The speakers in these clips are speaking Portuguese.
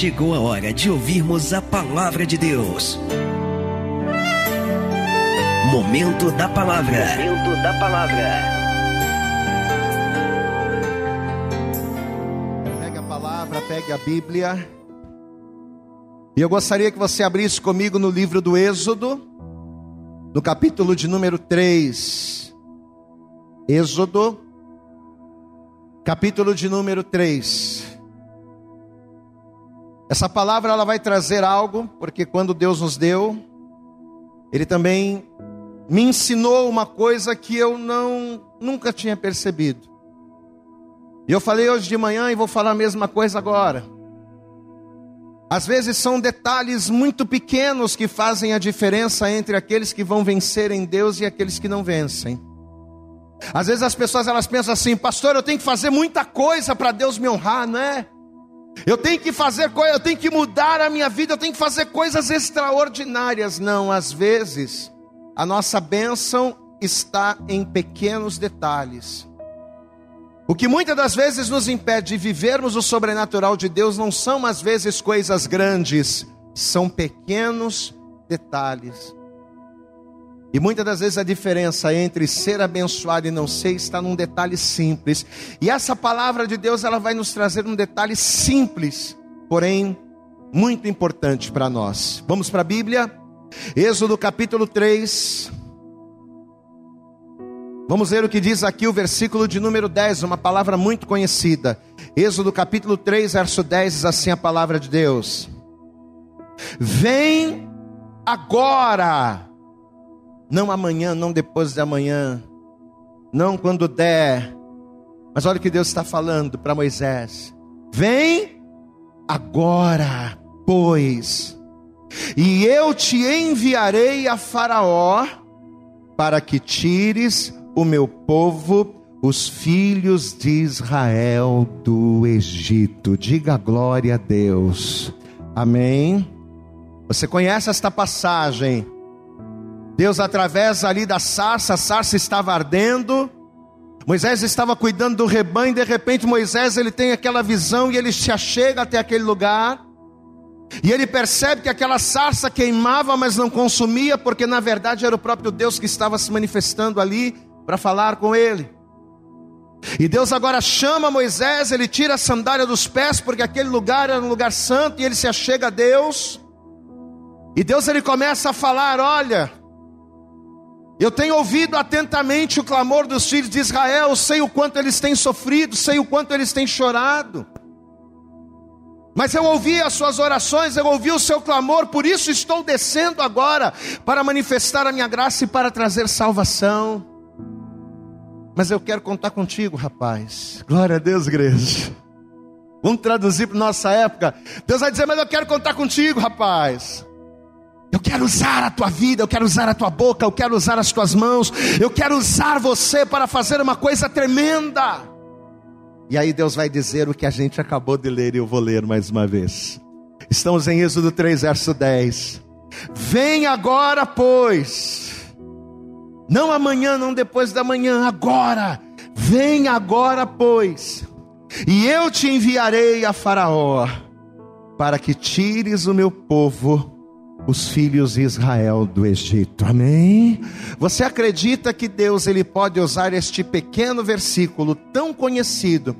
chegou a hora de ouvirmos a palavra de Deus. Momento da palavra. Momento da palavra. Pegue a palavra, pegue a Bíblia. E eu gostaria que você abrisse comigo no livro do Êxodo, no capítulo de número 3. Êxodo, capítulo de número 3. Essa palavra ela vai trazer algo, porque quando Deus nos deu, ele também me ensinou uma coisa que eu não nunca tinha percebido. E eu falei hoje de manhã e vou falar a mesma coisa agora. Às vezes são detalhes muito pequenos que fazem a diferença entre aqueles que vão vencer em Deus e aqueles que não vencem. Às vezes as pessoas elas pensam assim, pastor, eu tenho que fazer muita coisa para Deus me honrar, não é? Eu tenho que fazer coisa, eu tenho que mudar a minha vida, eu tenho que fazer coisas extraordinárias. Não, às vezes a nossa bênção está em pequenos detalhes. O que muitas das vezes nos impede de vivermos o sobrenatural de Deus não são às vezes coisas grandes, são pequenos detalhes. E muitas das vezes a diferença entre ser abençoado e não ser está num detalhe simples. E essa palavra de Deus ela vai nos trazer um detalhe simples, porém muito importante para nós. Vamos para a Bíblia? Êxodo capítulo 3. Vamos ver o que diz aqui o versículo de número 10, uma palavra muito conhecida. Êxodo capítulo 3, verso 10 diz assim a palavra de Deus: Vem agora não amanhã, não depois de amanhã, não quando der. Mas olha o que Deus está falando para Moisés: Vem agora, pois, e eu te enviarei a Faraó para que tires o meu povo, os filhos de Israel do Egito. Diga glória a Deus. Amém. Você conhece esta passagem? Deus, através ali da sarça, a sarça estava ardendo. Moisés estava cuidando do rebanho, de repente Moisés ele tem aquela visão e ele se achega até aquele lugar. E ele percebe que aquela sarça queimava, mas não consumia, porque na verdade era o próprio Deus que estava se manifestando ali para falar com ele. E Deus agora chama Moisés, ele tira a sandália dos pés, porque aquele lugar era um lugar santo, e ele se achega a Deus. E Deus ele começa a falar: Olha, eu tenho ouvido atentamente o clamor dos filhos de Israel, sei o quanto eles têm sofrido, sei o quanto eles têm chorado. Mas eu ouvi as suas orações, eu ouvi o seu clamor, por isso estou descendo agora para manifestar a minha graça e para trazer salvação. Mas eu quero contar contigo, rapaz. Glória a Deus, igreja. Vamos traduzir para nossa época. Deus vai dizer, mas eu quero contar contigo, rapaz. Eu quero usar a tua vida, eu quero usar a tua boca, eu quero usar as tuas mãos, eu quero usar você para fazer uma coisa tremenda. E aí Deus vai dizer o que a gente acabou de ler e eu vou ler mais uma vez. Estamos em Êxodo 3, verso 10. Vem agora, pois, não amanhã, não depois da manhã, agora. Vem agora, pois, e eu te enviarei a Faraó, para que tires o meu povo os filhos de Israel do Egito. Amém? Você acredita que Deus ele pode usar este pequeno versículo tão conhecido?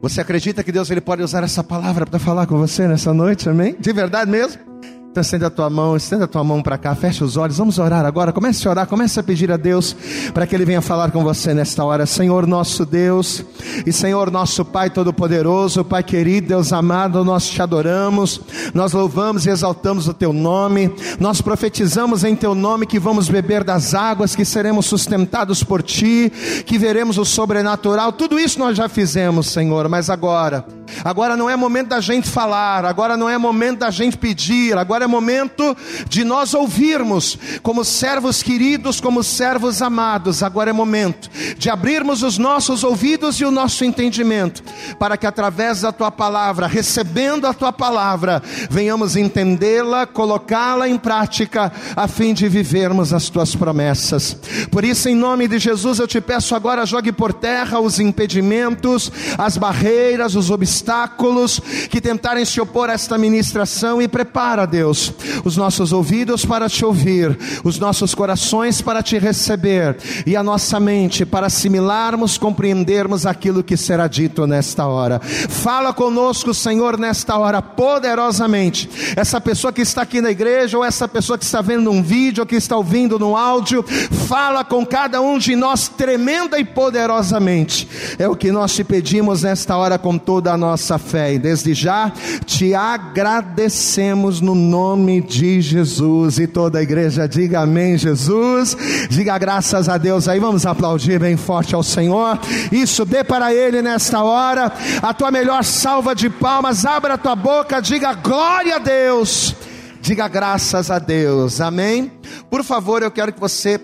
Você acredita que Deus ele pode usar essa palavra para falar com você nessa noite? Amém? De verdade mesmo? Então estenda a tua mão, estenda a tua mão para cá, fecha os olhos, vamos orar agora. Comece a orar, comece a pedir a Deus para que Ele venha falar com você nesta hora. Senhor nosso Deus e Senhor nosso Pai Todo-Poderoso, Pai querido, Deus amado, nós te adoramos, nós louvamos e exaltamos o Teu nome, nós profetizamos em Teu nome que vamos beber das águas, que seremos sustentados por Ti, que veremos o sobrenatural. Tudo isso nós já fizemos, Senhor, mas agora, agora não é momento da gente falar, agora não é momento da gente pedir, agora é momento de nós ouvirmos, como servos queridos, como servos amados. Agora é momento de abrirmos os nossos ouvidos e o nosso entendimento, para que através da tua palavra, recebendo a tua palavra, venhamos entendê-la, colocá-la em prática, a fim de vivermos as tuas promessas. Por isso, em nome de Jesus, eu te peço agora, jogue por terra os impedimentos, as barreiras, os obstáculos obstáculos que tentarem se opor a esta ministração e prepara, Deus, os nossos ouvidos para te ouvir, os nossos corações para te receber e a nossa mente para assimilarmos, compreendermos aquilo que será dito nesta hora. Fala conosco, Senhor, nesta hora poderosamente. Essa pessoa que está aqui na igreja ou essa pessoa que está vendo um vídeo ou que está ouvindo no áudio, fala com cada um de nós tremenda e poderosamente. É o que nós te pedimos nesta hora com toda a nossa fé. E desde já te agradecemos no nome de Jesus. E toda a igreja diga amém, Jesus. Diga graças a Deus aí. Vamos aplaudir bem forte ao Senhor. Isso, dê para Ele nesta hora a tua melhor salva de palmas. Abra a tua boca, diga glória a Deus. Diga graças a Deus. Amém. Por favor, eu quero que você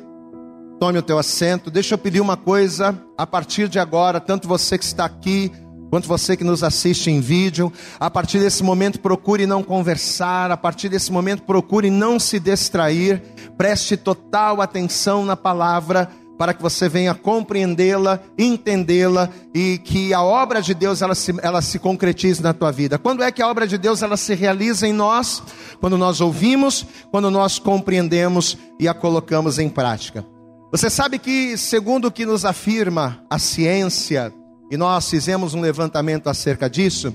Tome o teu assento. Deixa eu pedir uma coisa a partir de agora, tanto você que está aqui, quanto você que nos assiste em vídeo, a partir desse momento procure não conversar, a partir desse momento procure não se distrair, preste total atenção na palavra para que você venha compreendê-la, entendê-la e que a obra de Deus ela se, ela se concretize na tua vida. Quando é que a obra de Deus ela se realiza em nós? Quando nós ouvimos, quando nós compreendemos e a colocamos em prática. Você sabe que, segundo o que nos afirma a ciência, e nós fizemos um levantamento acerca disso,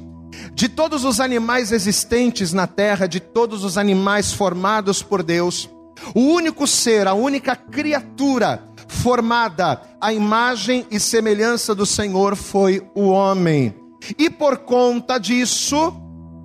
de todos os animais existentes na terra, de todos os animais formados por Deus, o único ser, a única criatura formada à imagem e semelhança do Senhor foi o homem. E por conta disso,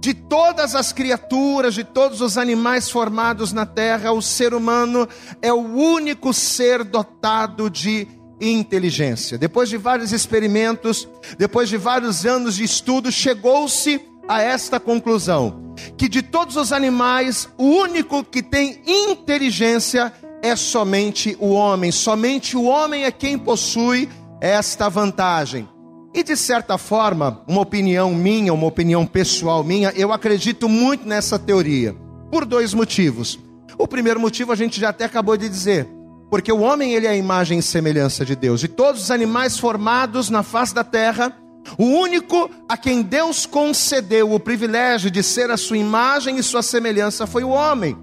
de todas as criaturas, de todos os animais formados na terra, o ser humano é o único ser dotado de inteligência. Depois de vários experimentos, depois de vários anos de estudo, chegou-se a esta conclusão: que de todos os animais, o único que tem inteligência é somente o homem. Somente o homem é quem possui esta vantagem. E de certa forma, uma opinião minha, uma opinião pessoal minha, eu acredito muito nessa teoria, por dois motivos. O primeiro motivo a gente já até acabou de dizer, porque o homem ele é a imagem e semelhança de Deus. De todos os animais formados na face da terra, o único a quem Deus concedeu o privilégio de ser a sua imagem e sua semelhança foi o homem.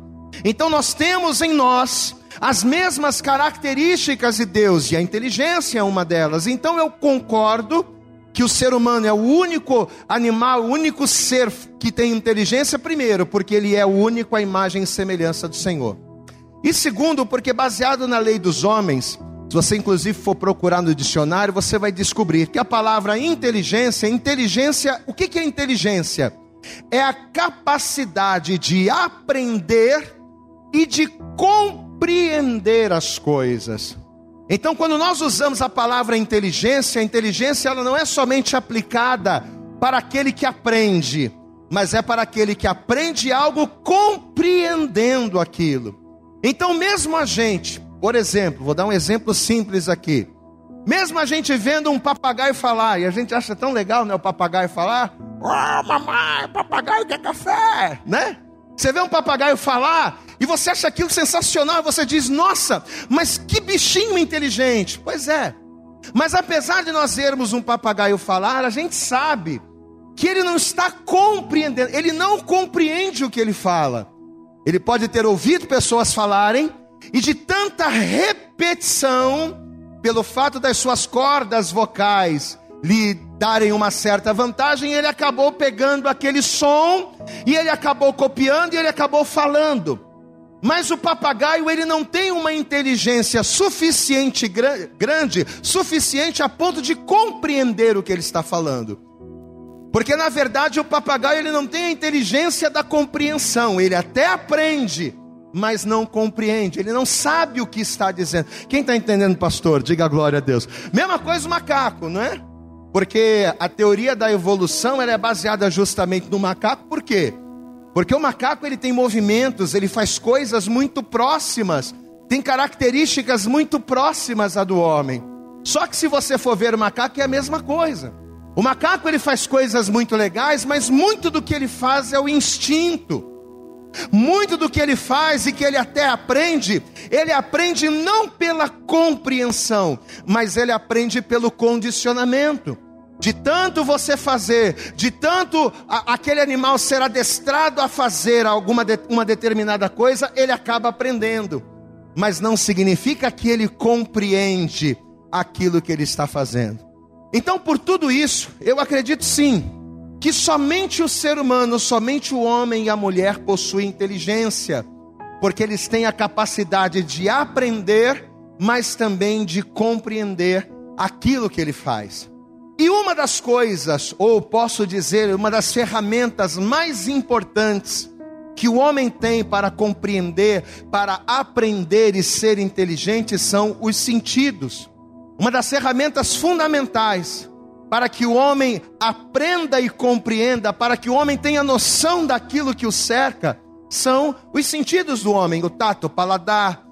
Então nós temos em nós as mesmas características de Deus e a inteligência é uma delas. Então eu concordo que o ser humano é o único animal, o único ser que tem inteligência, primeiro, porque ele é o único à imagem e semelhança do Senhor. E segundo, porque baseado na lei dos homens, se você inclusive for procurar no dicionário, você vai descobrir que a palavra inteligência, inteligência, o que é inteligência? É a capacidade de aprender e de compreender as coisas. Então, quando nós usamos a palavra inteligência, a inteligência ela não é somente aplicada para aquele que aprende, mas é para aquele que aprende algo compreendendo aquilo. Então, mesmo a gente, por exemplo, vou dar um exemplo simples aqui. Mesmo a gente vendo um papagaio falar, e a gente acha tão legal, né, o papagaio falar, oh, mamãe, papagaio quer café, né? Você vê um papagaio falar e você acha aquilo sensacional, você diz: "Nossa, mas que bichinho inteligente". Pois é. Mas apesar de nós vermos um papagaio falar, a gente sabe que ele não está compreendendo, ele não compreende o que ele fala. Ele pode ter ouvido pessoas falarem e de tanta repetição, pelo fato das suas cordas vocais lhe darem uma certa vantagem, ele acabou pegando aquele som e ele acabou copiando e ele acabou falando. Mas o papagaio ele não tem uma inteligência suficiente grande, suficiente a ponto de compreender o que ele está falando. Porque na verdade o papagaio ele não tem a inteligência da compreensão, ele até aprende, mas não compreende, ele não sabe o que está dizendo. Quem está entendendo, pastor? Diga glória a Deus. Mesma coisa o macaco, não é? Porque a teoria da evolução ela é baseada justamente no macaco, por quê? Porque o macaco ele tem movimentos, ele faz coisas muito próximas, tem características muito próximas a do homem. Só que se você for ver o macaco é a mesma coisa. O macaco ele faz coisas muito legais, mas muito do que ele faz é o instinto. Muito do que ele faz e que ele até aprende, ele aprende não pela compreensão, mas ele aprende pelo condicionamento. de tanto você fazer, de tanto a, aquele animal ser adestrado a fazer alguma de, uma determinada coisa, ele acaba aprendendo. Mas não significa que ele compreende aquilo que ele está fazendo. Então, por tudo isso, eu acredito sim que somente o ser humano, somente o homem e a mulher possuem inteligência, porque eles têm a capacidade de aprender, mas também de compreender aquilo que ele faz. E uma das coisas, ou posso dizer, uma das ferramentas mais importantes que o homem tem para compreender, para aprender e ser inteligente são os sentidos. Uma das ferramentas fundamentais para que o homem aprenda e compreenda, para que o homem tenha noção daquilo que o cerca, são os sentidos do homem: o tato, o paladar,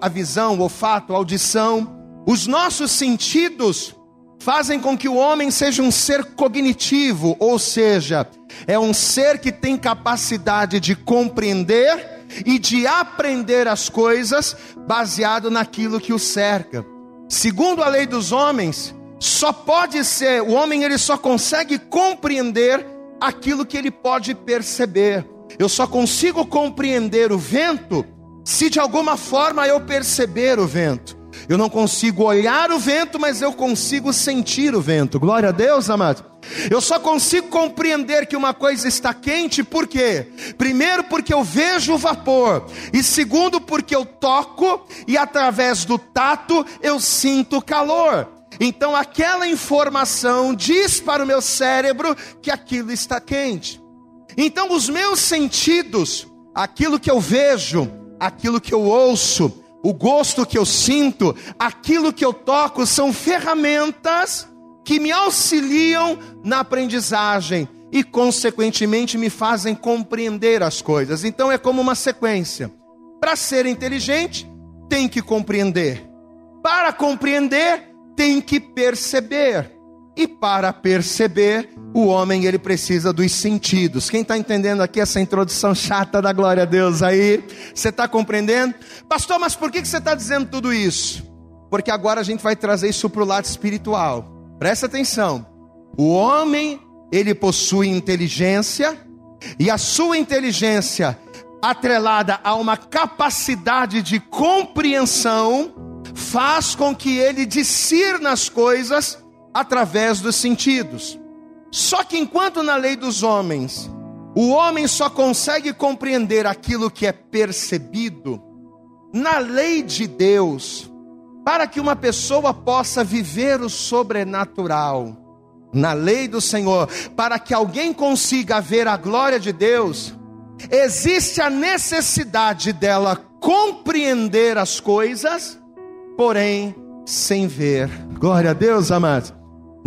a visão, o olfato, a audição. Os nossos sentidos fazem com que o homem seja um ser cognitivo, ou seja, é um ser que tem capacidade de compreender e de aprender as coisas baseado naquilo que o cerca. Segundo a lei dos homens, só pode ser, o homem ele só consegue compreender aquilo que ele pode perceber. Eu só consigo compreender o vento se de alguma forma eu perceber o vento. Eu não consigo olhar o vento, mas eu consigo sentir o vento. Glória a Deus, amado. Eu só consigo compreender que uma coisa está quente, por quê? Primeiro, porque eu vejo o vapor, e segundo, porque eu toco e através do tato eu sinto calor. Então, aquela informação diz para o meu cérebro que aquilo está quente. Então, os meus sentidos, aquilo que eu vejo, aquilo que eu ouço, o gosto que eu sinto, aquilo que eu toco, são ferramentas que me auxiliam na aprendizagem e, consequentemente, me fazem compreender as coisas. Então, é como uma sequência. Para ser inteligente, tem que compreender. Para compreender, tem que perceber. E para perceber, o homem ele precisa dos sentidos. Quem está entendendo aqui essa introdução chata da glória a Deus aí? Você está compreendendo? Pastor, mas por que você está dizendo tudo isso? Porque agora a gente vai trazer isso para o lado espiritual. Presta atenção. O homem, ele possui inteligência, e a sua inteligência, atrelada a uma capacidade de compreensão, faz com que ele discirna as coisas através dos sentidos. Só que enquanto na lei dos homens, o homem só consegue compreender aquilo que é percebido, na lei de Deus, para que uma pessoa possa viver o sobrenatural, na lei do Senhor, para que alguém consiga ver a glória de Deus, existe a necessidade dela compreender as coisas, porém sem ver. Glória a Deus, amados.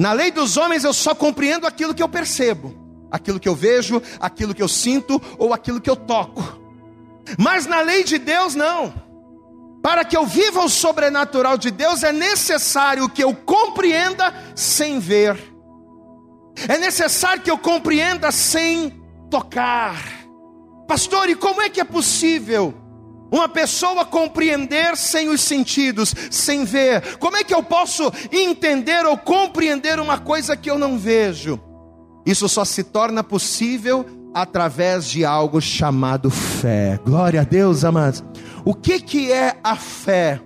Na lei dos homens eu só compreendo aquilo que eu percebo, aquilo que eu vejo, aquilo que eu sinto ou aquilo que eu toco. Mas na lei de Deus não. Para que eu viva o sobrenatural de Deus é necessário que eu compreenda sem ver. É necessário que eu compreenda sem tocar. Pastor, e como é que é possível uma pessoa compreender sem os sentidos, sem ver. Como é que eu posso entender ou compreender uma coisa que eu não vejo? Isso só se torna possível através de algo chamado fé. Glória a Deus, amados. O que que é a fé?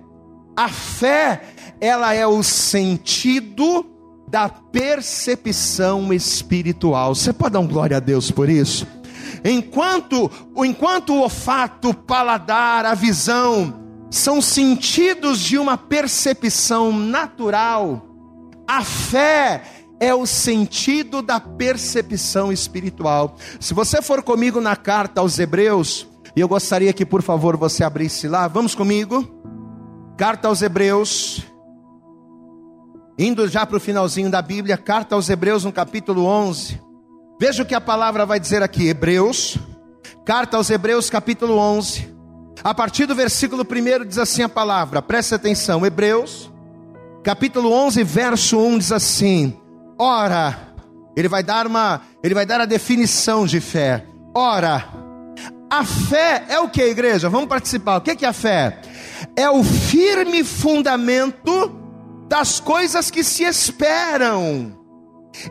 A fé, ela é o sentido da percepção espiritual. Você pode dar um glória a Deus por isso? Enquanto, enquanto o olfato, o paladar, a visão são sentidos de uma percepção natural, a fé é o sentido da percepção espiritual. Se você for comigo na carta aos Hebreus, e eu gostaria que por favor você abrisse lá, vamos comigo? Carta aos Hebreus, indo já para o finalzinho da Bíblia, carta aos Hebreus no capítulo 11. Veja o que a palavra vai dizer aqui, Hebreus, carta aos Hebreus, capítulo 11. A partir do versículo 1 diz assim a palavra, preste atenção, Hebreus, capítulo 11, verso 1 diz assim: Ora, ele vai dar uma, ele vai dar a definição de fé. Ora, a fé é o que, igreja? Vamos participar. O que é a fé? É o firme fundamento das coisas que se esperam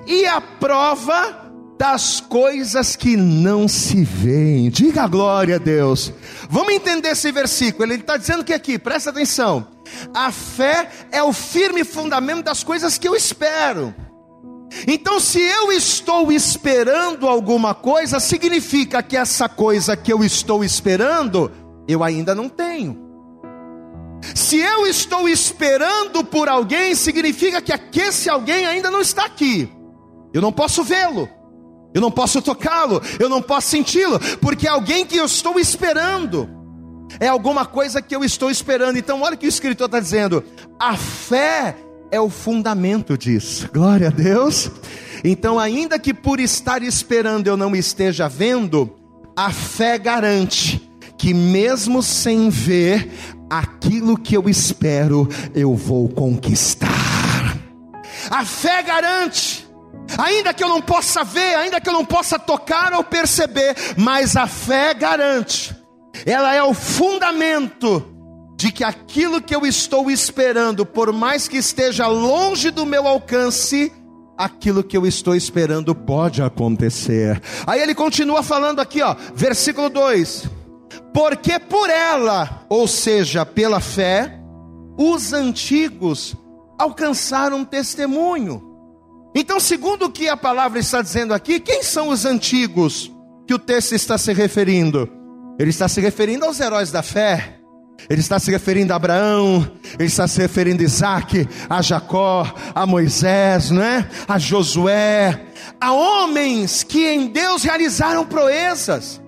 e a prova das coisas que não se veem. Diga a glória a Deus. Vamos entender esse versículo. Ele está dizendo que aqui, presta atenção. A fé é o firme fundamento das coisas que eu espero. Então, se eu estou esperando alguma coisa, significa que essa coisa que eu estou esperando, eu ainda não tenho. Se eu estou esperando por alguém, significa que esse alguém ainda não está aqui. Eu não posso vê-lo, eu não posso tocá-lo, eu não posso senti-lo, porque é alguém que eu estou esperando, é alguma coisa que eu estou esperando. Então, olha o que o escritor está dizendo: a fé é o fundamento disso. Glória a Deus. Então, ainda que por estar esperando eu não esteja vendo, a fé garante que mesmo sem ver aquilo que eu espero, eu vou conquistar. A fé garante Ainda que eu não possa ver, ainda que eu não possa tocar ou perceber, mas a fé garante, ela é o fundamento de que aquilo que eu estou esperando, por mais que esteja longe do meu alcance, aquilo que eu estou esperando pode acontecer. Aí ele continua falando aqui, ó, versículo 2: Porque por ela, ou seja, pela fé, os antigos alcançaram testemunho. Então, segundo o que a palavra está dizendo aqui, quem são os antigos que o texto está se referindo? Ele está se referindo aos heróis da fé. Ele está se referindo a Abraão, ele está se referindo a Isaac, a Jacó, a Moisés, não é? a Josué, a homens que em Deus realizaram proezas,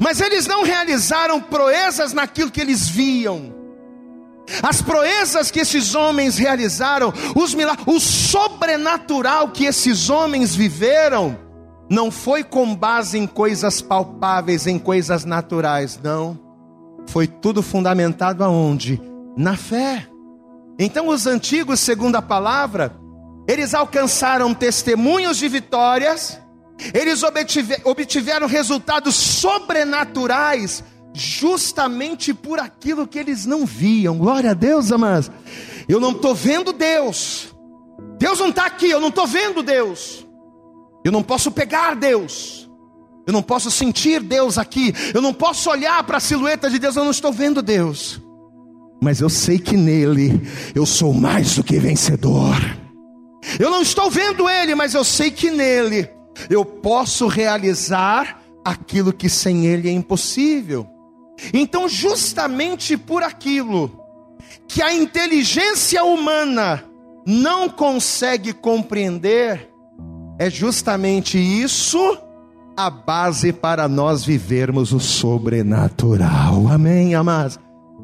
mas eles não realizaram proezas naquilo que eles viam, as proezas que esses homens realizaram, os milagres, o sobrenatural que esses homens viveram, não foi com base em coisas palpáveis, em coisas naturais, não. Foi tudo fundamentado aonde? Na fé. Então os antigos, segundo a palavra, eles alcançaram testemunhos de vitórias, eles obtiveram resultados sobrenaturais justamente por aquilo que eles não viam. Glória a Deus, amados. Eu não estou vendo Deus. Deus não está aqui, eu não estou vendo Deus. Eu não posso pegar Deus. Eu não posso sentir Deus aqui. Eu não posso olhar para a silhueta de Deus, eu não estou vendo Deus. Mas eu sei que nele eu sou mais do que vencedor. Eu não estou vendo Ele, mas eu sei que nele eu posso realizar aquilo que sem Ele é impossível. Então, justamente por aquilo que a inteligência humana não consegue compreender, é justamente isso a base para nós vivermos o sobrenatural. Amém, amados?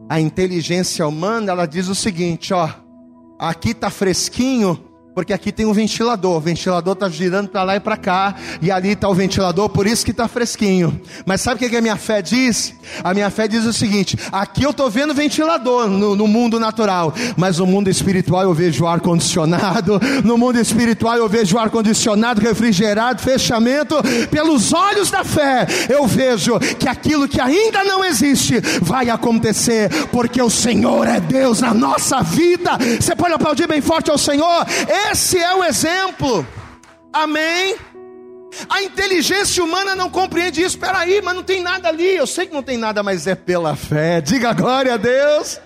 A inteligência humana, ela diz o seguinte, ó, aqui tá fresquinho, porque aqui tem um ventilador, o ventilador está girando para lá e para cá, e ali está o ventilador, por isso que está fresquinho. Mas sabe o que a minha fé diz? A minha fé diz o seguinte: aqui eu estou vendo ventilador no, no, mundo natural, mas no mundo espiritual eu vejo ar condicionado, no mundo espiritual eu vejo ar condicionado, refrigerado, fechamento. Pelos olhos da fé, eu vejo que aquilo que ainda não existe vai acontecer, porque o Senhor é Deus na nossa vida. Você pode aplaudir bem forte ao Senhor. Esse é o exemplo. Amém. A inteligência humana não compreende isso. Espera aí, mas não tem nada ali. Eu sei que não tem nada, mas é pela fé. Diga glória a Deus.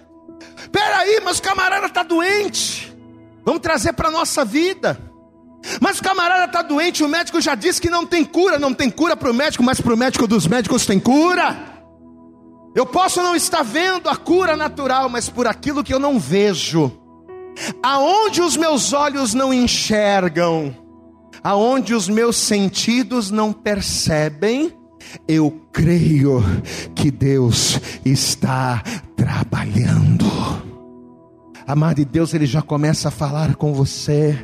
Espera aí, mas o camarada está doente. Vamos trazer para a nossa vida. Mas o camarada está doente, o médico já disse que não tem cura. Não tem cura para o médico, mas para o médico dos médicos tem cura. Eu posso não estar vendo a cura natural, mas por aquilo que eu não vejo, aonde os meus olhos não enxergam, aonde os meus sentidos não percebem, eu creio que Deus está trabalhando. Amado de Deus, Ele já começa a falar com você.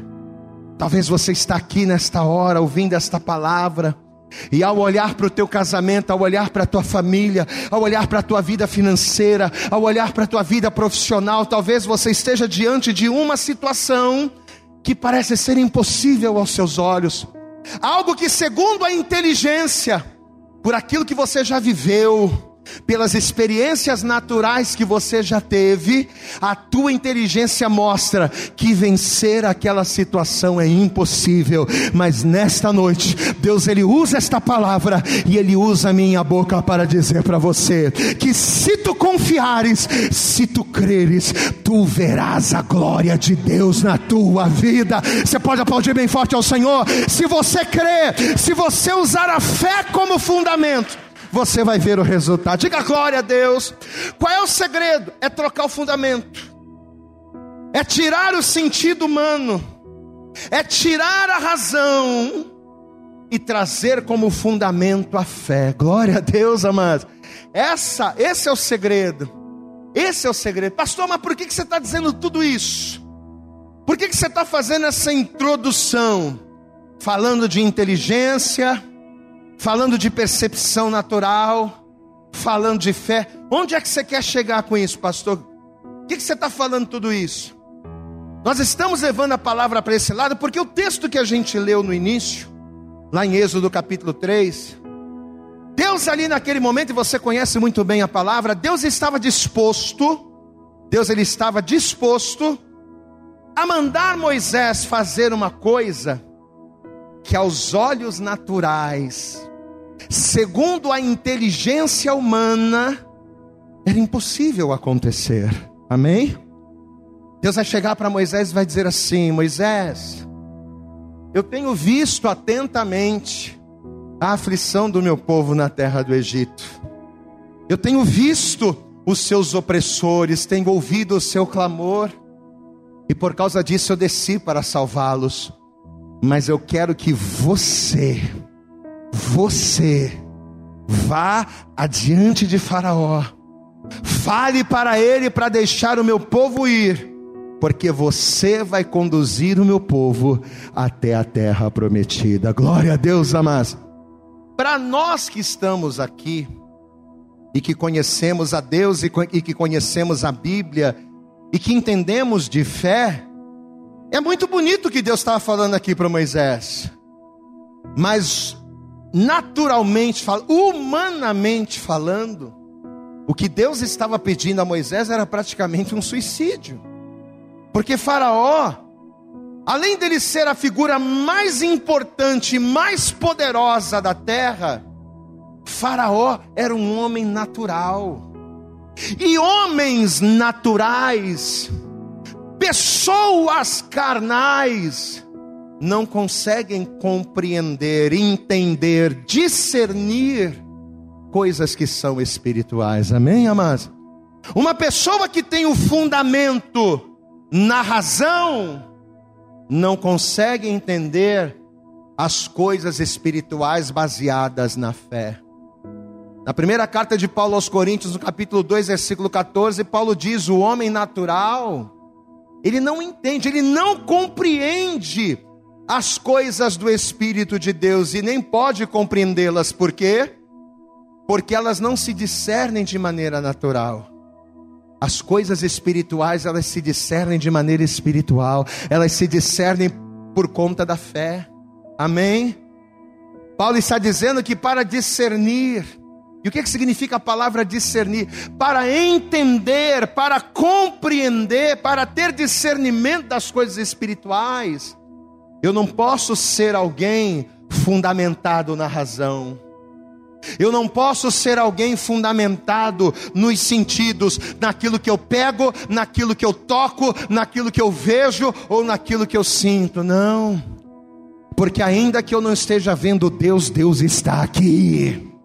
Talvez você está aqui nesta hora ouvindo esta palavra e ao olhar para o teu casamento, ao olhar para a tua família, ao olhar para a tua vida financeira, ao olhar para a tua vida profissional, talvez você esteja diante de uma situação que parece ser impossível aos seus olhos. Algo que, segundo a inteligência, por aquilo que você já viveu, pelas experiências naturais que você já teve, a tua inteligência mostra que vencer aquela situação é impossível, mas nesta noite, Deus ele usa esta palavra e ele usa a minha boca para dizer para você que se tu confiares, se tu creres, tu verás a glória de Deus na tua vida. Você pode aplaudir bem forte ao Senhor, se você crer, se você usar a fé como fundamento você vai ver o resultado. Diga glória a Deus. Qual é o segredo? É trocar o fundamento, é tirar o sentido humano, é tirar a razão e trazer como fundamento a fé. Glória a Deus, amados. Essa, esse é o segredo. Esse é o segredo. Pastor, mas por que, que você está dizendo tudo isso? Por que, que você está fazendo essa introdução? Falando de inteligência, falando de percepção natural, falando de fé. Onde é que você quer chegar com isso, pastor? O que, você está falando tudo isso? Nós estamos levando a palavra para esse lado porque o texto que a gente leu no início, lá em Êxodo capítulo 3, Deus ali naquele momento, e você conhece muito bem a palavra, Deus estava disposto, Deus ele estava disposto a mandar Moisés fazer uma coisa que aos olhos naturais segundo a inteligência humana, era impossível acontecer. Amém? Deus vai chegar para Moisés e vai dizer assim: Moisés, eu tenho visto atentamente a aflição do meu povo na terra do Egito. Eu tenho visto os seus opressores, tenho ouvido o seu clamor, e por causa disso eu desci para salvá-los. Mas eu quero que você, você vá adiante de Faraó, fale para ele para deixar o meu povo ir, porque você vai conduzir o meu povo até a terra prometida. Glória a Deus, amados. Para nós que estamos aqui e que conhecemos a Deus e que conhecemos a Bíblia e que entendemos de fé, é muito bonito o que Deus estava falando aqui para Moisés. Mas naturalmente humanamente falando, o que Deus estava pedindo a Moisés era praticamente um suicídio. Porque Faraó, além dele ser a figura mais importante, mais poderosa da terra, Faraó era um homem natural. E homens naturais, pessoas carnais, não conseguem compreender, entender, discernir coisas que são espirituais. Amém, amados? Uma pessoa que tem o fundamento na razão não consegue entender as coisas espirituais baseadas na fé. Na primeira carta de Paulo aos Coríntios, no capítulo 2, versículo 14, Paulo diz: O homem natural, ele não entende, ele não compreende as coisas do Espírito de Deus e nem pode compreendê-las, por quê? Porque elas não se discernem de maneira natural. As coisas espirituais, elas se discernem de maneira espiritual, elas se discernem por conta da fé. Amém? Paulo está dizendo que para discernir, e o que, que significa a palavra discernir? Para entender, para compreender, para ter discernimento das coisas espirituais, eu não posso ser alguém fundamentado na razão. Eu não posso ser alguém fundamentado nos sentidos, naquilo que eu pego, naquilo que eu toco, naquilo que eu vejo ou naquilo que eu sinto. Não. Porque ainda que eu não esteja vendo Deus, Deus está aqui.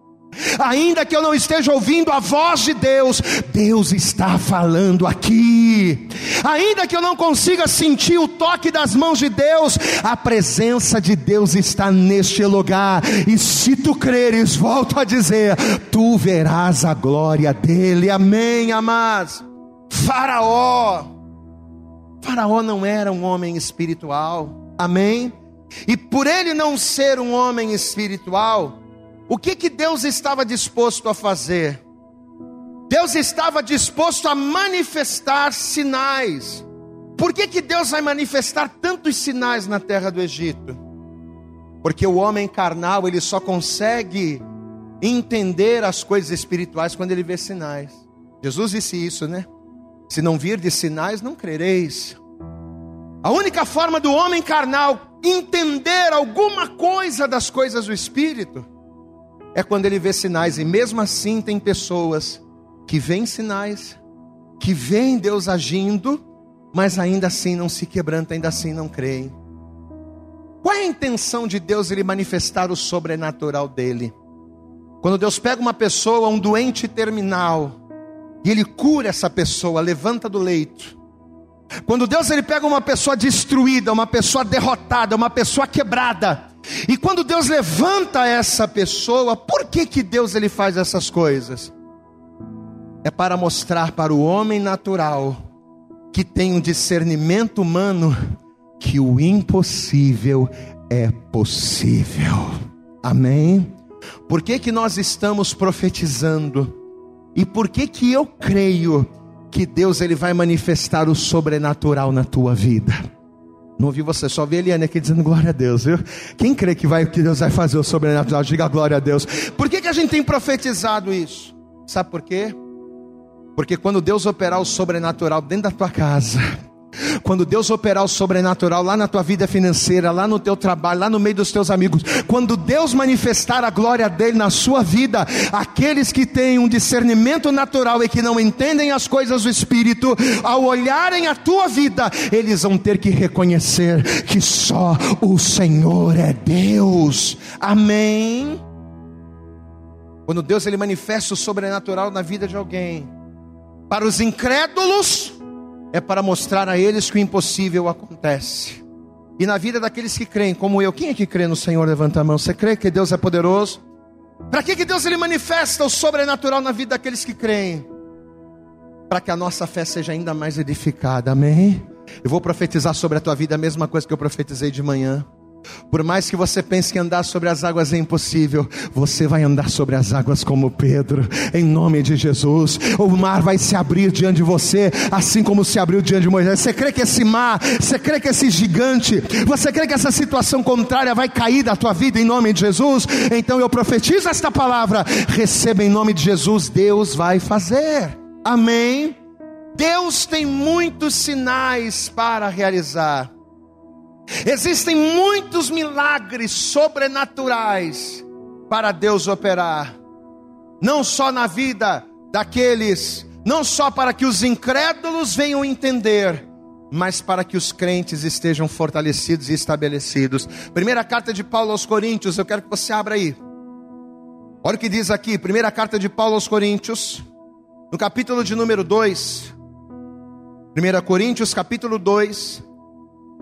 Ainda que eu não esteja ouvindo a voz de Deus, Deus está falando aqui. Ainda que eu não consiga sentir o toque das mãos de Deus, a presença de Deus está neste lugar. E se tu creres, volto a dizer, tu verás a glória dele. Amém, amados. Faraó. Faraó não era um homem espiritual. Amém? E por ele não ser um homem espiritual, o que, que Deus estava disposto a fazer? Deus estava disposto a manifestar sinais. Por que, que Deus vai manifestar tantos sinais na terra do Egito? Porque o homem carnal ele só consegue entender as coisas espirituais quando ele vê sinais. Jesus disse isso, né? Se não vir de sinais, não crereis. A única forma do homem carnal entender alguma coisa das coisas do espírito é quando ele vê sinais, e mesmo assim tem pessoas que veem sinais, que veem Deus agindo, mas ainda assim não se quebrantam, ainda assim não creem. Qual é a intenção de Deus ele manifestar o sobrenatural dele? Quando Deus pega uma pessoa, um doente terminal, e ele cura essa pessoa, levanta do leito. Quando Deus ele pega uma pessoa destruída, uma pessoa derrotada, uma pessoa quebrada, e quando Deus levanta essa pessoa, por que que Deus ele faz essas coisas? É para mostrar para o homem natural que tem um discernimento humano que o impossível é possível. Amém? Por que, que nós estamos profetizando? E por que que eu creio que Deus ele vai manifestar o sobrenatural na tua vida? Não ouvi você, só vi Eliane aqui dizendo glória a Deus, viu? Quem crê que, vai, que Deus vai fazer o sobrenatural, diga glória a Deus. Por que, que a gente tem profetizado isso? Sabe por quê? Porque quando Deus operar o sobrenatural dentro da tua casa, quando Deus operar o sobrenatural lá na tua vida financeira, lá no teu trabalho, lá no meio dos teus amigos, quando Deus manifestar a glória dele na sua vida, aqueles que têm um discernimento natural e que não entendem as coisas do espírito, ao olharem a tua vida, eles vão ter que reconhecer que só o Senhor é Deus. Amém. Quando Deus ele manifesta o sobrenatural na vida de alguém, para os incrédulos, é para mostrar a eles que o impossível acontece. E na vida daqueles que creem, como eu, quem é que crê no Senhor? Levanta a mão. Você crê que Deus é poderoso? Para que, que Deus ele manifesta o sobrenatural na vida daqueles que creem? Para que a nossa fé seja ainda mais edificada, amém? Eu vou profetizar sobre a tua vida a mesma coisa que eu profetizei de manhã. Por mais que você pense que andar sobre as águas é impossível, você vai andar sobre as águas como Pedro, em nome de Jesus. O mar vai se abrir diante de você, assim como se abriu diante de Moisés. Você crê que esse mar, você crê que esse gigante, você crê que essa situação contrária vai cair da tua vida em nome de Jesus? Então eu profetizo esta palavra, receba em nome de Jesus, Deus vai fazer. Amém. Deus tem muitos sinais para realizar. Existem muitos milagres sobrenaturais para Deus operar, não só na vida daqueles, não só para que os incrédulos venham entender, mas para que os crentes estejam fortalecidos e estabelecidos. Primeira carta de Paulo aos Coríntios, eu quero que você abra aí. Olha o que diz aqui, primeira carta de Paulo aos Coríntios, no capítulo de número 2. 1 Coríntios, capítulo 2,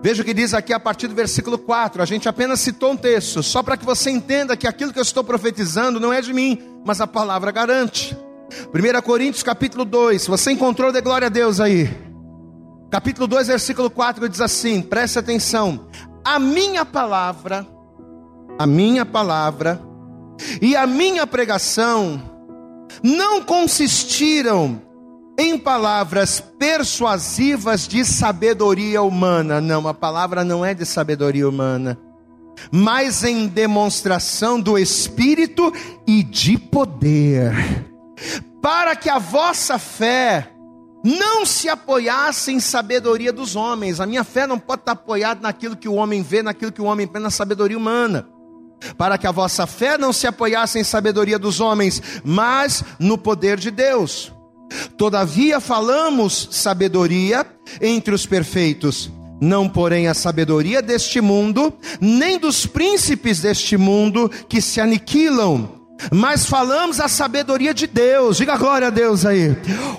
Veja o que diz aqui a partir do versículo 4. A gente apenas citou um texto, só para que você entenda que aquilo que eu estou profetizando não é de mim, mas a palavra garante. 1 Coríntios capítulo 2, você encontrou de glória a Deus aí. Capítulo 2, versículo 4 diz assim: preste atenção. A minha palavra, a minha palavra e a minha pregação não consistiram em palavras persuasivas de sabedoria humana. Não, a palavra não é de sabedoria humana, mas em demonstração do Espírito e de poder, para que a vossa fé não se apoiasse em sabedoria dos homens. A minha fé não pode estar apoiada naquilo que o homem vê, naquilo que o homem vê na sabedoria humana. Para que a vossa fé não se apoiasse em sabedoria dos homens, mas no poder de Deus. Todavia falamos sabedoria entre os perfeitos, não porém a sabedoria deste mundo, nem dos príncipes deste mundo que se aniquilam, mas falamos a sabedoria de Deus, diga glória a Deus aí,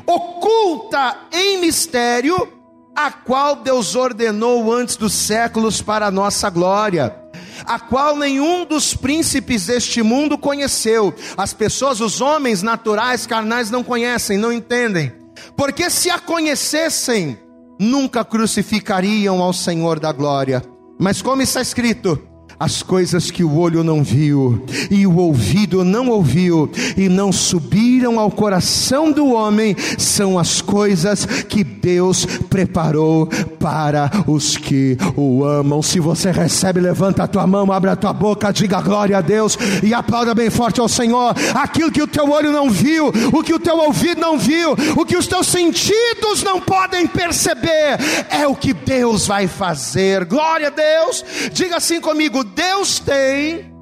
oculta em mistério, a qual Deus ordenou antes dos séculos para a nossa glória a qual nenhum dos príncipes deste mundo conheceu. As pessoas, os homens naturais, carnais, não conhecem, não entendem. Porque se a conhecessem, nunca crucificariam ao Senhor da glória. Mas como está escrito, as coisas que o olho não viu e o ouvido não ouviu e não subiram ao coração do homem são as coisas que Deus preparou para os que o amam. Se você recebe, levanta a tua mão, abre a tua boca, diga glória a Deus e aplauda bem forte ao Senhor. Aquilo que o teu olho não viu, o que o teu ouvido não viu, o que os teus sentidos não podem perceber, é o que Deus vai fazer. Glória a Deus. Diga assim comigo: Deus tem,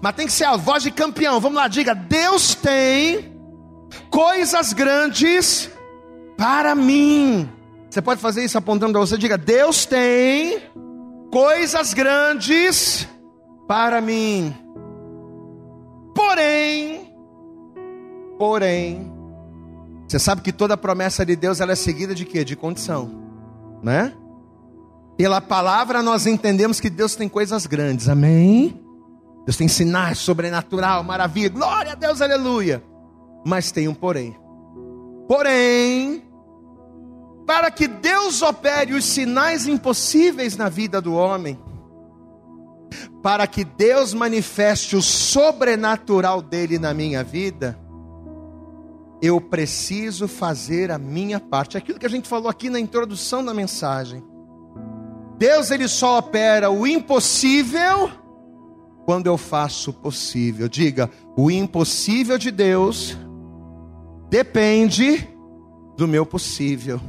mas tem que ser a voz de campeão. Vamos lá, diga: Deus tem coisas grandes para mim. Você pode fazer isso apontando para você, diga: Deus tem coisas grandes para mim. Porém, porém, você sabe que toda promessa de Deus ela é seguida de quê? De condição, né? Pela palavra nós entendemos que Deus tem coisas grandes, amém? Deus tem sinais sobrenatural, maravilha, glória a Deus, aleluia. Mas tem um porém. Porém, para que Deus opere os sinais impossíveis na vida do homem, para que Deus manifeste o sobrenatural dele na minha vida, eu preciso fazer a minha parte. Aquilo que a gente falou aqui na introdução da mensagem. Deus ele só opera o impossível quando eu faço o possível. Diga, o impossível de Deus depende do meu possível.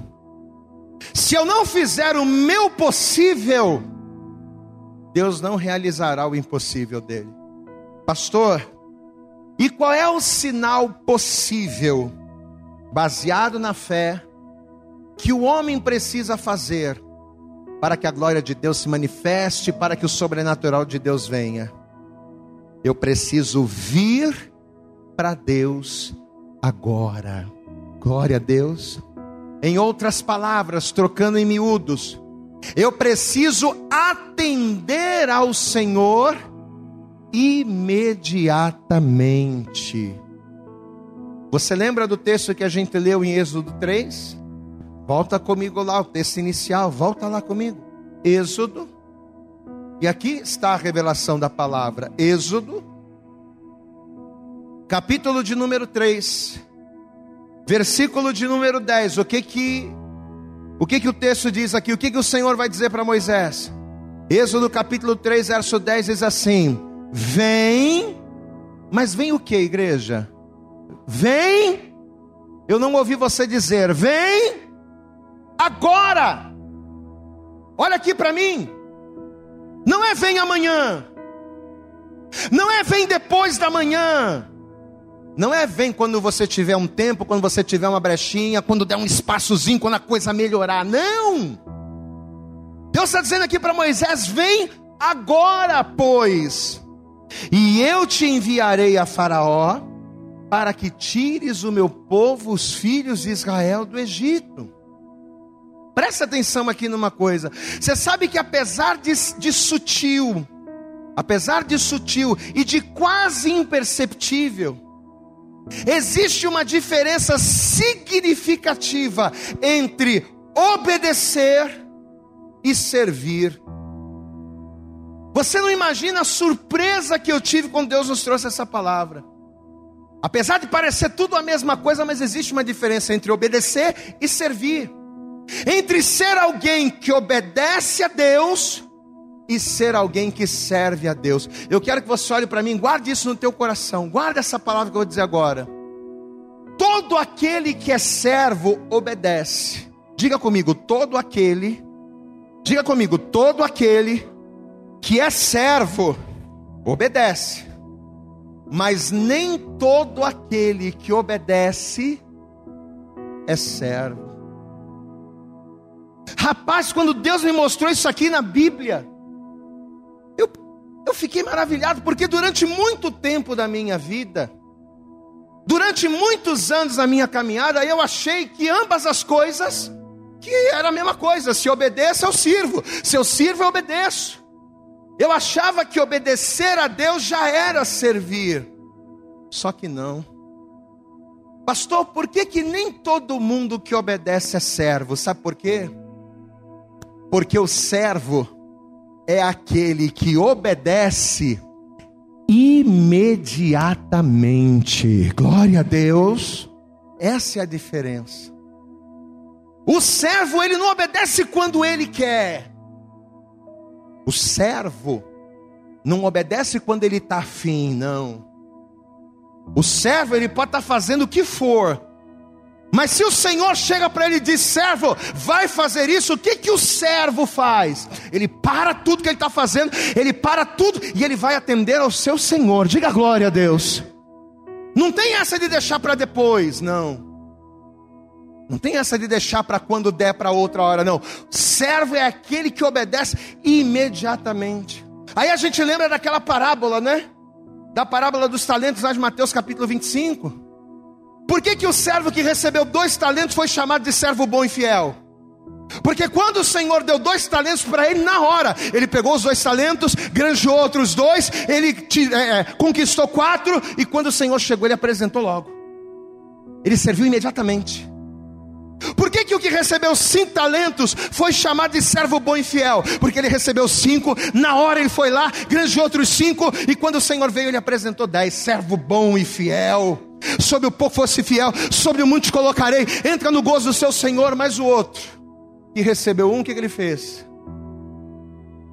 Se eu não fizer o meu possível, Deus não realizará o impossível dele. Pastor, e qual é o sinal possível, baseado na fé, que o homem precisa fazer para que a glória de Deus se manifeste, para que o sobrenatural de Deus venha? Eu preciso vir para Deus agora. Glória a Deus. Em outras palavras, trocando em miúdos, eu preciso atender ao Senhor imediatamente. Você lembra do texto que a gente leu em Êxodo 3? Volta comigo lá, o texto inicial, volta lá comigo. Êxodo. E aqui está a revelação da palavra. Êxodo, capítulo de número 3 Versículo de número 10. O que que o que que o texto diz aqui? O que que o Senhor vai dizer para Moisés? Êxodo capítulo 3, verso 10 diz assim: Vem, mas vem o que, igreja? Vem. Eu não ouvi você dizer, vem agora. Olha aqui para mim. Não é vem amanhã. Não é vem depois da manhã. Não é vem quando você tiver um tempo, quando você tiver uma brechinha, quando der um espaçozinho, quando a coisa melhorar. Não! Deus está dizendo aqui para Moisés: vem agora, pois, e eu te enviarei a Faraó, para que tires o meu povo, os filhos de Israel, do Egito. Presta atenção aqui numa coisa. Você sabe que apesar de, de sutil, apesar de sutil e de quase imperceptível, Existe uma diferença significativa entre obedecer e servir. Você não imagina a surpresa que eu tive quando Deus nos trouxe essa palavra. Apesar de parecer tudo a mesma coisa, mas existe uma diferença entre obedecer e servir. Entre ser alguém que obedece a Deus e ser alguém que serve a Deus. Eu quero que você olhe para mim, guarde isso no teu coração, guarde essa palavra que eu vou dizer agora. Todo aquele que é servo obedece. Diga comigo, todo aquele, diga comigo, todo aquele que é servo obedece. Mas nem todo aquele que obedece é servo. Rapaz, quando Deus me mostrou isso aqui na Bíblia, eu, eu fiquei maravilhado, porque durante muito tempo da minha vida, durante muitos anos da minha caminhada, eu achei que ambas as coisas, que era a mesma coisa, se obedeço eu sirvo, se eu sirvo eu obedeço. Eu achava que obedecer a Deus já era servir, só que não. Pastor, por que, que nem todo mundo que obedece é servo? Sabe por quê? Porque o servo é aquele que obedece imediatamente. Glória a Deus. Essa é a diferença. O servo, ele não obedece quando ele quer. O servo não obedece quando ele está afim, não. O servo, ele pode estar tá fazendo o que for, mas se o Senhor chega para ele e diz: servo, vai fazer isso, o que, que o servo faz? Ele para tudo que ele está fazendo, ele para tudo e ele vai atender ao seu Senhor. Diga glória a Deus. Não tem essa de deixar para depois, não. Não tem essa de deixar para quando der para outra hora, não. Servo é aquele que obedece imediatamente. Aí a gente lembra daquela parábola, né? Da parábola dos talentos lá de Mateus capítulo 25. Por que, que o servo que recebeu dois talentos foi chamado de servo bom e fiel? Porque quando o Senhor deu dois talentos para ele, na hora, ele pegou os dois talentos, granjeou outros dois, ele é, é, conquistou quatro, e quando o Senhor chegou, ele apresentou logo. Ele serviu imediatamente. Por que, que o que recebeu cinco talentos foi chamado de servo bom e fiel? Porque ele recebeu cinco, na hora ele foi lá, granjeou outros cinco, e quando o Senhor veio, ele apresentou dez, servo bom e fiel. Sobre o pouco fosse fiel, sobre o muito colocarei. Entra no gozo do seu Senhor. Mas o outro, que recebeu um, o que ele fez?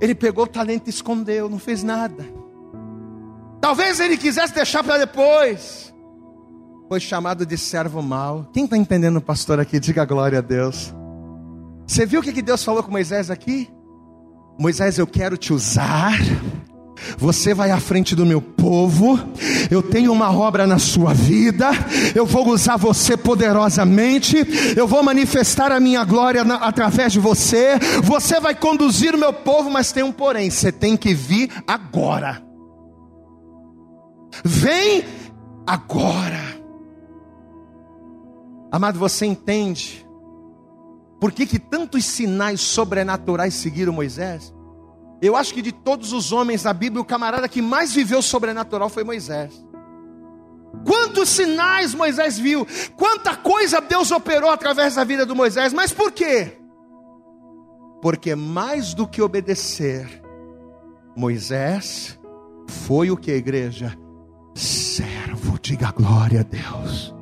Ele pegou o talento e escondeu, não fez nada. Talvez ele quisesse deixar para depois. Foi chamado de servo mau. Quem está entendendo, pastor, aqui? Diga glória a Deus. Você viu o que Deus falou com Moisés aqui? Moisés, eu quero te usar você vai à frente do meu povo, eu tenho uma obra na sua vida, eu vou usar você poderosamente, eu vou manifestar a minha glória na, através de você, você vai conduzir o meu povo, mas tem um porém, você tem que vir agora. Vem agora. Amado, você entende por que, que tantos sinais sobrenaturais seguiram Moisés? Eu acho que de todos os homens da Bíblia, o camarada que mais viveu sobrenatural foi Moisés. Quantos sinais Moisés viu, quanta coisa Deus operou através da vida do Moisés, mas por quê? Porque mais do que obedecer, Moisés foi o que a igreja? Servo, diga glória a Deus.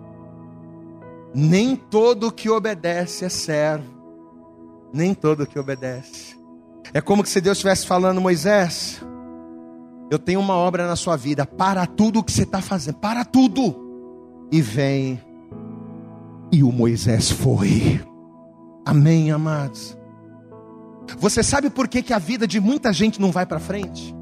Nem todo que obedece é servo, nem todo que obedece. É como se Deus estivesse falando, Moisés, eu tenho uma obra na sua vida, para tudo o que você está fazendo, para tudo, e vem. E o Moisés foi. Amém, amados. Você sabe por que, que a vida de muita gente não vai para frente?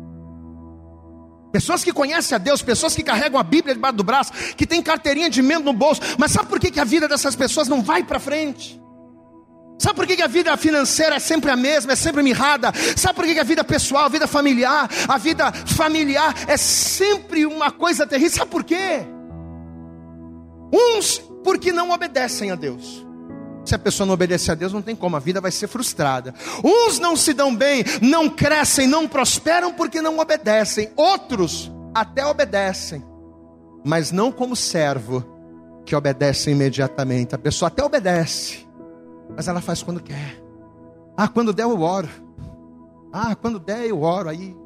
Pessoas que conhecem a Deus, pessoas que carregam a Bíblia debaixo do braço, que tem carteirinha de membro no bolso, mas sabe por que, que a vida dessas pessoas não vai para frente? Sabe por que a vida financeira é sempre a mesma, é sempre mirrada? Sabe por que a vida pessoal, a vida familiar, a vida familiar é sempre uma coisa terrível? Sabe por quê? Uns porque não obedecem a Deus. Se a pessoa não obedecer a Deus, não tem como, a vida vai ser frustrada. Uns não se dão bem, não crescem, não prosperam porque não obedecem. Outros até obedecem, mas não como servo que obedece imediatamente. A pessoa até obedece, mas ela faz quando quer. Ah, quando der eu oro. Ah, quando der eu oro aí.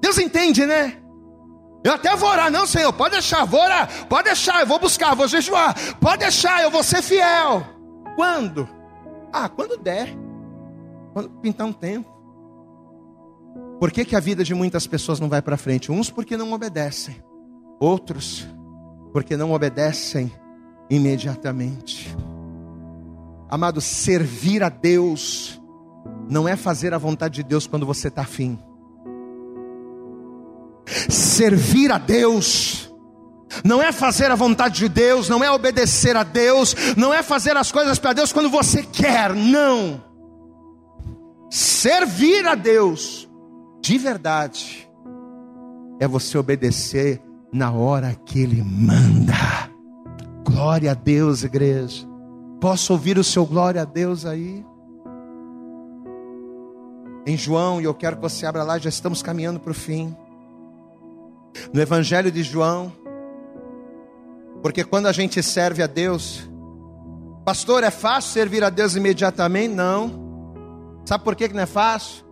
Deus entende, né? Eu até vou orar, não, Senhor, pode deixar, vou orar, pode deixar, eu vou buscar, vou jejuar, pode deixar, eu vou ser fiel. Quando? Ah, quando der. Quando pintar um tempo. Por que, que a vida de muitas pessoas não vai para frente? Uns porque não obedecem, outros porque não obedecem imediatamente. Amado, servir a Deus não é fazer a vontade de Deus quando você está afim. Servir a Deus não é fazer a vontade de Deus, não é obedecer a Deus, não é fazer as coisas para Deus quando você quer, não. Servir a Deus de verdade é você obedecer na hora que Ele manda. Glória a Deus, igreja. Posso ouvir o seu glória a Deus aí? Em João, e eu quero que você abra lá, já estamos caminhando para o fim. No Evangelho de João, porque quando a gente serve a Deus, pastor, é fácil servir a Deus imediatamente? Não. Sabe por que não é fácil?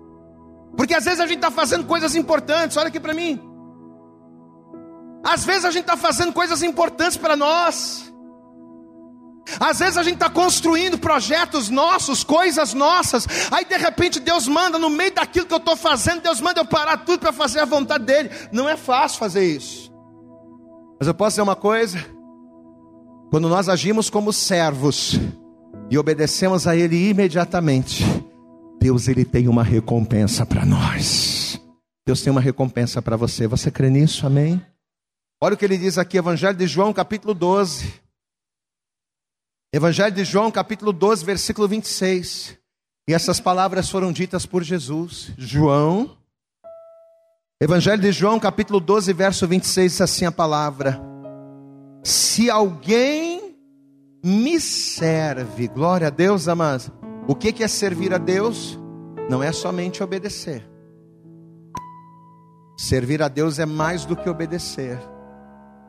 Porque às vezes a gente está fazendo coisas importantes, olha aqui para mim. Às vezes a gente está fazendo coisas importantes para nós. Às vezes a gente está construindo projetos nossos, coisas nossas, aí de repente Deus manda, no meio daquilo que eu estou fazendo, Deus manda eu parar tudo para fazer a vontade dEle. Não é fácil fazer isso. Mas eu posso dizer uma coisa: quando nós agimos como servos e obedecemos a Ele imediatamente, Deus ele tem uma recompensa para nós. Deus tem uma recompensa para você. Você crê nisso? Amém? Olha o que ele diz aqui, Evangelho de João, capítulo 12. Evangelho de João, capítulo 12, versículo 26. E essas palavras foram ditas por Jesus. João, Evangelho de João, capítulo 12, verso 26, diz assim a palavra: Se alguém me serve, glória a Deus, amados. O que é servir a Deus? Não é somente obedecer. Servir a Deus é mais do que obedecer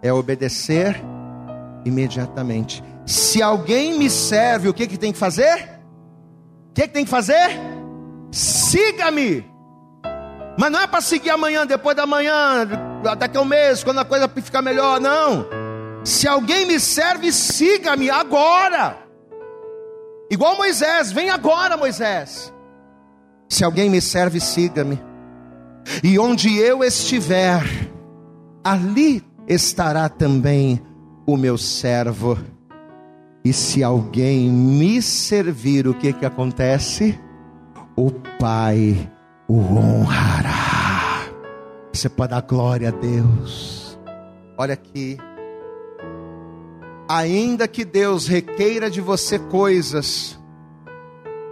é obedecer imediatamente. Se alguém me serve, o que, que tem que fazer? O que, que tem que fazer? Siga-me. Mas não é para seguir amanhã, depois da manhã, daqui a um mês, quando a coisa ficar melhor, não. Se alguém me serve, siga-me agora. Igual Moisés, vem agora, Moisés. Se alguém me serve, siga-me. E onde eu estiver, ali estará também o meu servo. E se alguém me servir, o que que acontece? O Pai o honrará. Você pode dar glória a Deus. Olha aqui. Ainda que Deus requeira de você coisas,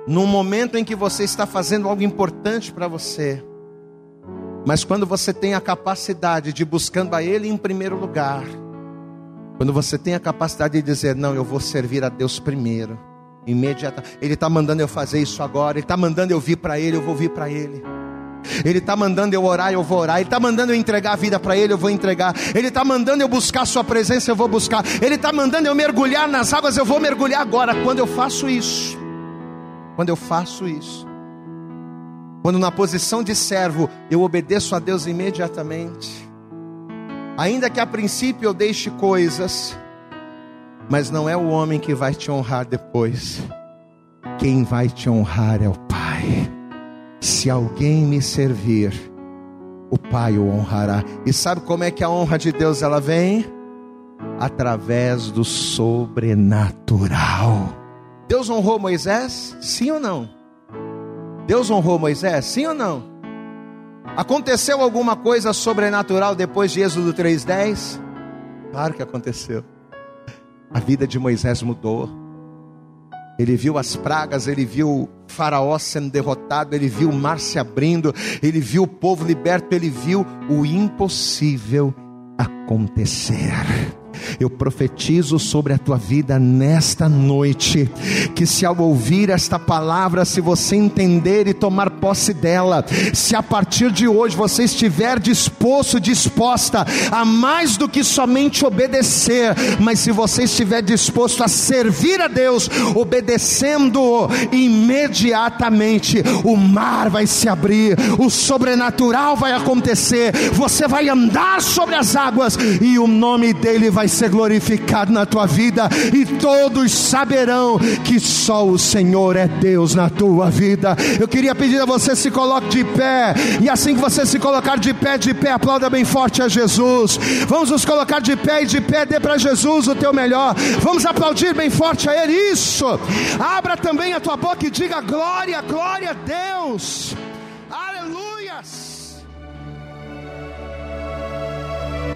no momento em que você está fazendo algo importante para você, mas quando você tem a capacidade de buscando a Ele em primeiro lugar, quando você tem a capacidade de dizer, não, eu vou servir a Deus primeiro, imediatamente, Ele está mandando eu fazer isso agora, Ele está mandando eu vir para Ele, eu vou vir para Ele. Ele está mandando eu orar, eu vou orar. Ele está mandando eu entregar a vida para Ele, eu vou entregar. Ele está mandando eu buscar a Sua presença, eu vou buscar. Ele está mandando eu mergulhar nas águas, eu vou mergulhar agora. Quando eu faço isso, quando eu faço isso, quando na posição de servo eu obedeço a Deus imediatamente, ainda que a princípio eu deixe coisas, mas não é o homem que vai te honrar depois, quem vai te honrar é o Pai. Se alguém me servir, o Pai o honrará. E sabe como é que a honra de Deus ela vem? Através do sobrenatural. Deus honrou Moisés? Sim ou não? Deus honrou Moisés? Sim ou não? Aconteceu alguma coisa sobrenatural depois de Êxodo 3:10? Claro que aconteceu. A vida de Moisés mudou. Ele viu as pragas, ele viu Faraó sendo derrotado, ele viu o mar se abrindo, ele viu o povo liberto, ele viu o impossível acontecer. Eu profetizo sobre a tua vida nesta noite, que se ao ouvir esta palavra, se você entender e tomar posse dela, se a partir de hoje você estiver disposto, disposta a mais do que somente obedecer, mas se você estiver disposto a servir a Deus, obedecendo imediatamente, o mar vai se abrir, o sobrenatural vai acontecer, você vai andar sobre as águas e o nome dele vai ser glorificado na tua vida, e todos saberão que só o Senhor é Deus na tua vida. Eu queria pedir a você se coloque de pé, e assim que você se colocar de pé, de pé, aplauda bem forte a Jesus. Vamos nos colocar de pé e de pé, dê para Jesus o teu melhor. Vamos aplaudir bem forte a Ele. Isso. Abra também a tua boca e diga glória, glória a Deus.